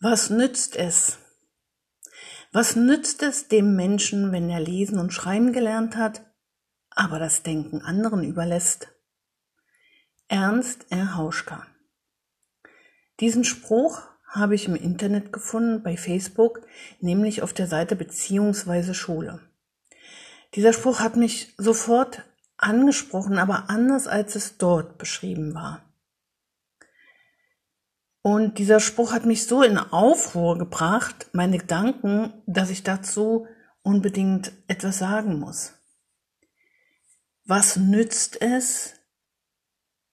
Was nützt es? Was nützt es dem Menschen, wenn er lesen und schreiben gelernt hat, aber das Denken anderen überlässt? Ernst R. Hauschka. Diesen Spruch habe ich im Internet gefunden, bei Facebook, nämlich auf der Seite beziehungsweise Schule. Dieser Spruch hat mich sofort angesprochen, aber anders als es dort beschrieben war. Und dieser Spruch hat mich so in Aufruhr gebracht, meine Gedanken, dass ich dazu unbedingt etwas sagen muss. Was nützt es,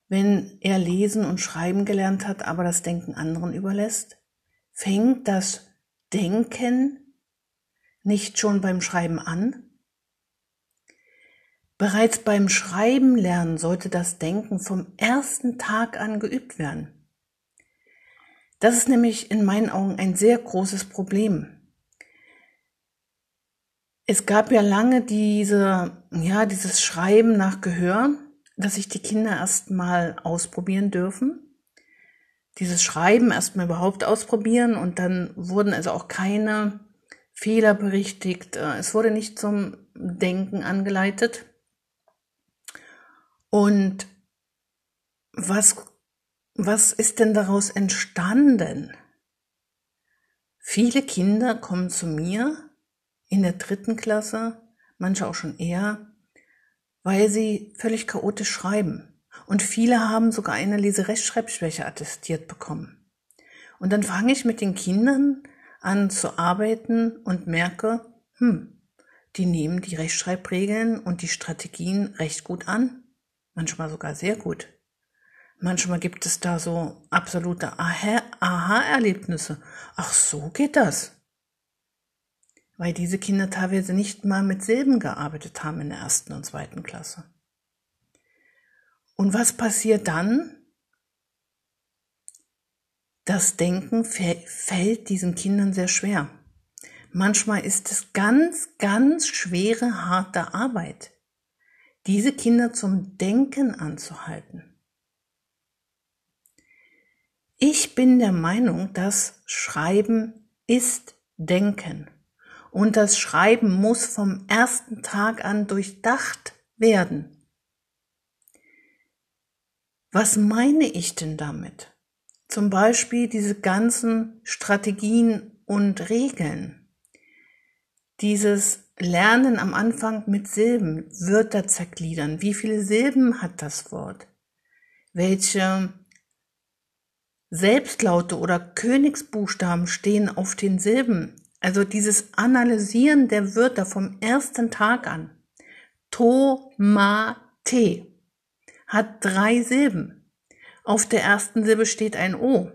wenn er lesen und schreiben gelernt hat, aber das Denken anderen überlässt? Fängt das Denken nicht schon beim Schreiben an? Bereits beim Schreiben lernen sollte das Denken vom ersten Tag an geübt werden. Das ist nämlich in meinen Augen ein sehr großes Problem. Es gab ja lange diese, ja, dieses Schreiben nach Gehör, dass sich die Kinder erstmal ausprobieren dürfen. Dieses Schreiben erstmal überhaupt ausprobieren und dann wurden also auch keine Fehler berichtigt. Es wurde nicht zum Denken angeleitet. Und was was ist denn daraus entstanden? Viele Kinder kommen zu mir in der dritten Klasse, manche auch schon eher, weil sie völlig chaotisch schreiben. Und viele haben sogar eine Leserechtschreibschwäche attestiert bekommen. Und dann fange ich mit den Kindern an zu arbeiten und merke, hm, die nehmen die Rechtschreibregeln und die Strategien recht gut an, manchmal sogar sehr gut. Manchmal gibt es da so absolute Aha-Erlebnisse. Ach, so geht das. Weil diese Kinder teilweise nicht mal mit Silben gearbeitet haben in der ersten und zweiten Klasse. Und was passiert dann? Das Denken fällt diesen Kindern sehr schwer. Manchmal ist es ganz, ganz schwere, harte Arbeit, diese Kinder zum Denken anzuhalten. Ich bin der Meinung, dass Schreiben ist Denken. Und das Schreiben muss vom ersten Tag an durchdacht werden. Was meine ich denn damit? Zum Beispiel diese ganzen Strategien und Regeln. Dieses Lernen am Anfang mit Silben, Wörter zergliedern. Wie viele Silben hat das Wort? Welche Selbstlaute oder Königsbuchstaben stehen auf den Silben. Also dieses Analysieren der Wörter vom ersten Tag an. Tomate hat drei Silben. Auf der ersten Silbe steht ein O,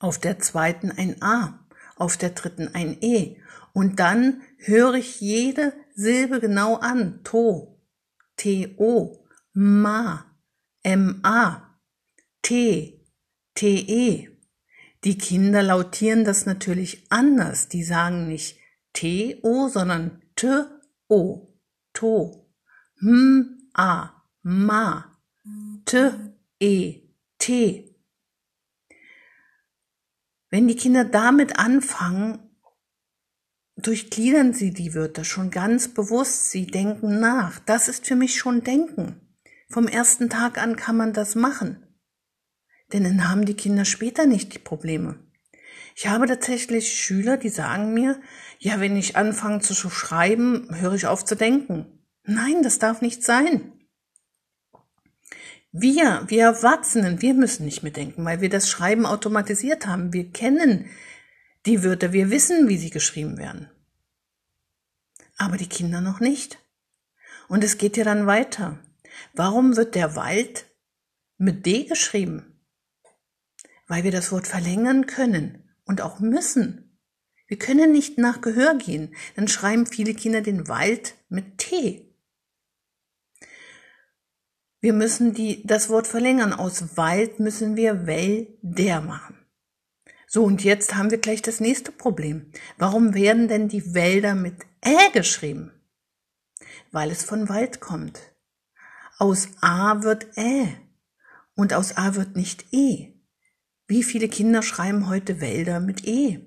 auf der zweiten ein A, auf der dritten ein E. Und dann höre ich jede Silbe genau an. To, T-O, Ma, M-A, T, TE. Die Kinder lautieren das natürlich anders. Die sagen nicht TO, sondern T-O, To. M, A, Ma, T, E, T. Wenn die Kinder damit anfangen, durchgliedern sie die Wörter schon ganz bewusst. Sie denken nach. Das ist für mich schon Denken. Vom ersten Tag an kann man das machen. Denn dann haben die Kinder später nicht die Probleme. Ich habe tatsächlich Schüler, die sagen mir, ja, wenn ich anfange zu schreiben, höre ich auf zu denken. Nein, das darf nicht sein. Wir, wir Erwachsenen, wir müssen nicht mehr denken, weil wir das Schreiben automatisiert haben. Wir kennen die Wörter, wir wissen, wie sie geschrieben werden. Aber die Kinder noch nicht. Und es geht ja dann weiter. Warum wird der Wald mit D geschrieben? Weil wir das Wort verlängern können und auch müssen. Wir können nicht nach Gehör gehen, dann schreiben viele Kinder den Wald mit T. Wir müssen die, das Wort verlängern. Aus Wald müssen wir Wälder machen. So, und jetzt haben wir gleich das nächste Problem. Warum werden denn die Wälder mit Ä geschrieben? Weil es von Wald kommt. Aus A wird Ä und aus A wird nicht E. Wie viele Kinder schreiben heute Wälder mit E?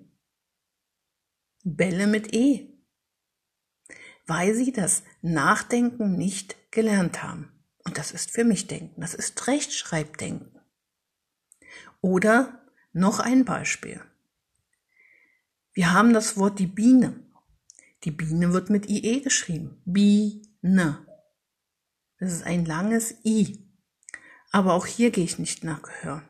Bälle mit E? Weil sie das Nachdenken nicht gelernt haben. Und das ist für mich Denken. Das ist Rechtschreibdenken. Oder noch ein Beispiel. Wir haben das Wort die Biene. Die Biene wird mit IE geschrieben. Biene. Das ist ein langes I. Aber auch hier gehe ich nicht nach Gehör.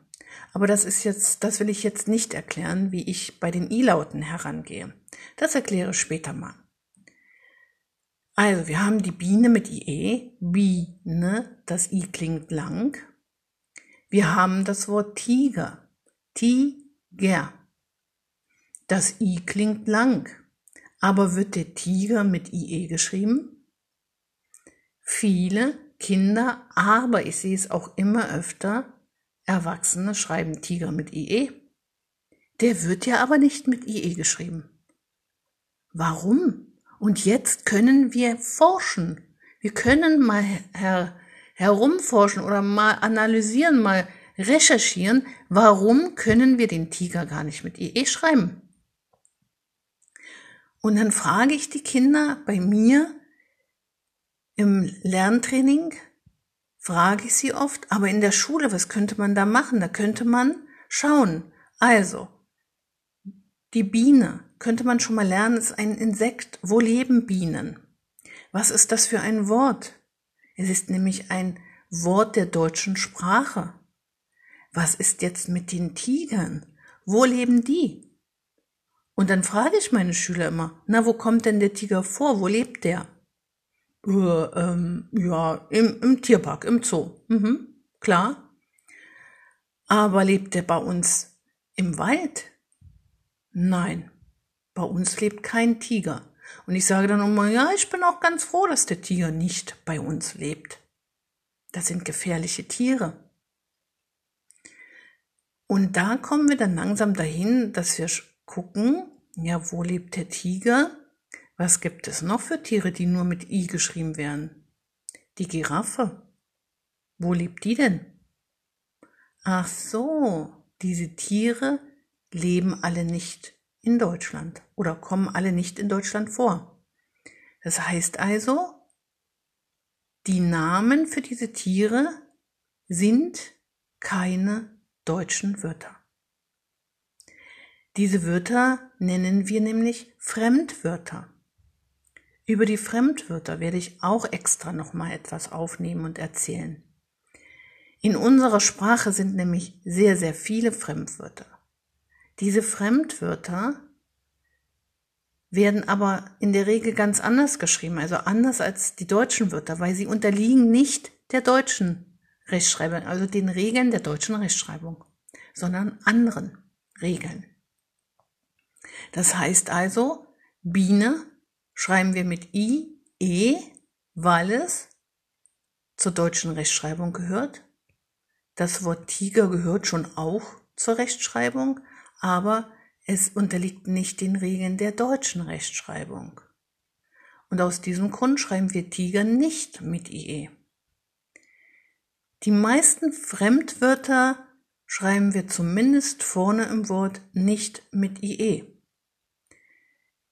Aber das ist jetzt, das will ich jetzt nicht erklären, wie ich bei den I-Lauten herangehe. Das erkläre ich später mal. Also, wir haben die Biene mit IE, Biene, das I klingt lang. Wir haben das Wort Tiger, Tiger. Das I klingt lang. Aber wird der Tiger mit IE geschrieben? Viele Kinder, aber ich sehe es auch immer öfter, Erwachsene schreiben Tiger mit IE. Der wird ja aber nicht mit IE geschrieben. Warum? Und jetzt können wir forschen. Wir können mal her herumforschen oder mal analysieren, mal recherchieren, warum können wir den Tiger gar nicht mit IE schreiben. Und dann frage ich die Kinder bei mir im Lerntraining, frage ich sie oft, aber in der Schule, was könnte man da machen? Da könnte man schauen. Also, die Biene könnte man schon mal lernen, ist ein Insekt. Wo leben Bienen? Was ist das für ein Wort? Es ist nämlich ein Wort der deutschen Sprache. Was ist jetzt mit den Tigern? Wo leben die? Und dann frage ich meine Schüler immer, na, wo kommt denn der Tiger vor? Wo lebt der? Äh, ähm, ja, im, im Tierpark, im Zoo. Mhm, klar. Aber lebt der bei uns im Wald? Nein, bei uns lebt kein Tiger. Und ich sage dann immer, ja, ich bin auch ganz froh, dass der Tiger nicht bei uns lebt. Das sind gefährliche Tiere. Und da kommen wir dann langsam dahin, dass wir gucken, ja, wo lebt der Tiger? Was gibt es noch für Tiere, die nur mit I geschrieben werden? Die Giraffe. Wo lebt die denn? Ach so, diese Tiere leben alle nicht in Deutschland oder kommen alle nicht in Deutschland vor. Das heißt also, die Namen für diese Tiere sind keine deutschen Wörter. Diese Wörter nennen wir nämlich Fremdwörter. Über die Fremdwörter werde ich auch extra nochmal etwas aufnehmen und erzählen. In unserer Sprache sind nämlich sehr, sehr viele Fremdwörter. Diese Fremdwörter werden aber in der Regel ganz anders geschrieben, also anders als die deutschen Wörter, weil sie unterliegen nicht der deutschen Rechtschreibung, also den Regeln der deutschen Rechtschreibung, sondern anderen Regeln. Das heißt also, Biene schreiben wir mit I, E, weil es zur deutschen Rechtschreibung gehört. Das Wort Tiger gehört schon auch zur Rechtschreibung, aber es unterliegt nicht den Regeln der deutschen Rechtschreibung. Und aus diesem Grund schreiben wir Tiger nicht mit IE. Die meisten Fremdwörter schreiben wir zumindest vorne im Wort nicht mit IE.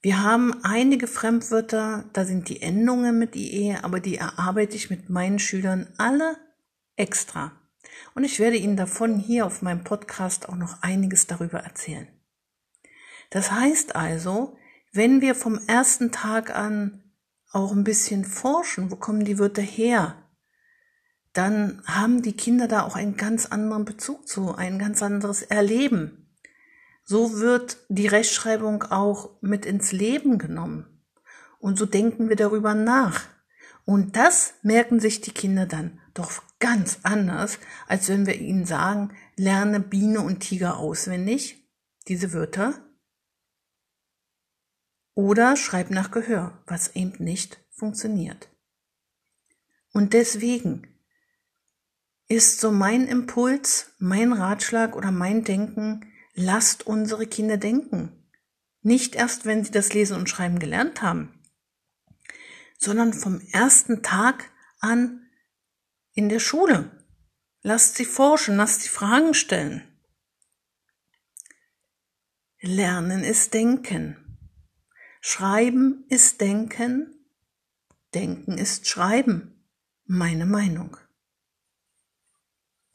Wir haben einige Fremdwörter, da sind die Endungen mit IE, aber die erarbeite ich mit meinen Schülern alle extra. Und ich werde Ihnen davon hier auf meinem Podcast auch noch einiges darüber erzählen. Das heißt also, wenn wir vom ersten Tag an auch ein bisschen forschen, wo kommen die Wörter her, dann haben die Kinder da auch einen ganz anderen Bezug zu, ein ganz anderes Erleben. So wird die Rechtschreibung auch mit ins Leben genommen. Und so denken wir darüber nach. Und das merken sich die Kinder dann doch ganz anders, als wenn wir ihnen sagen, lerne Biene und Tiger auswendig, diese Wörter. Oder schreib nach Gehör, was eben nicht funktioniert. Und deswegen ist so mein Impuls, mein Ratschlag oder mein Denken, lasst unsere Kinder denken. Nicht erst, wenn sie das Lesen und Schreiben gelernt haben, sondern vom ersten Tag an in der Schule. Lasst sie forschen, lasst sie Fragen stellen. Lernen ist Denken. Schreiben ist Denken. Denken ist Schreiben. Meine Meinung.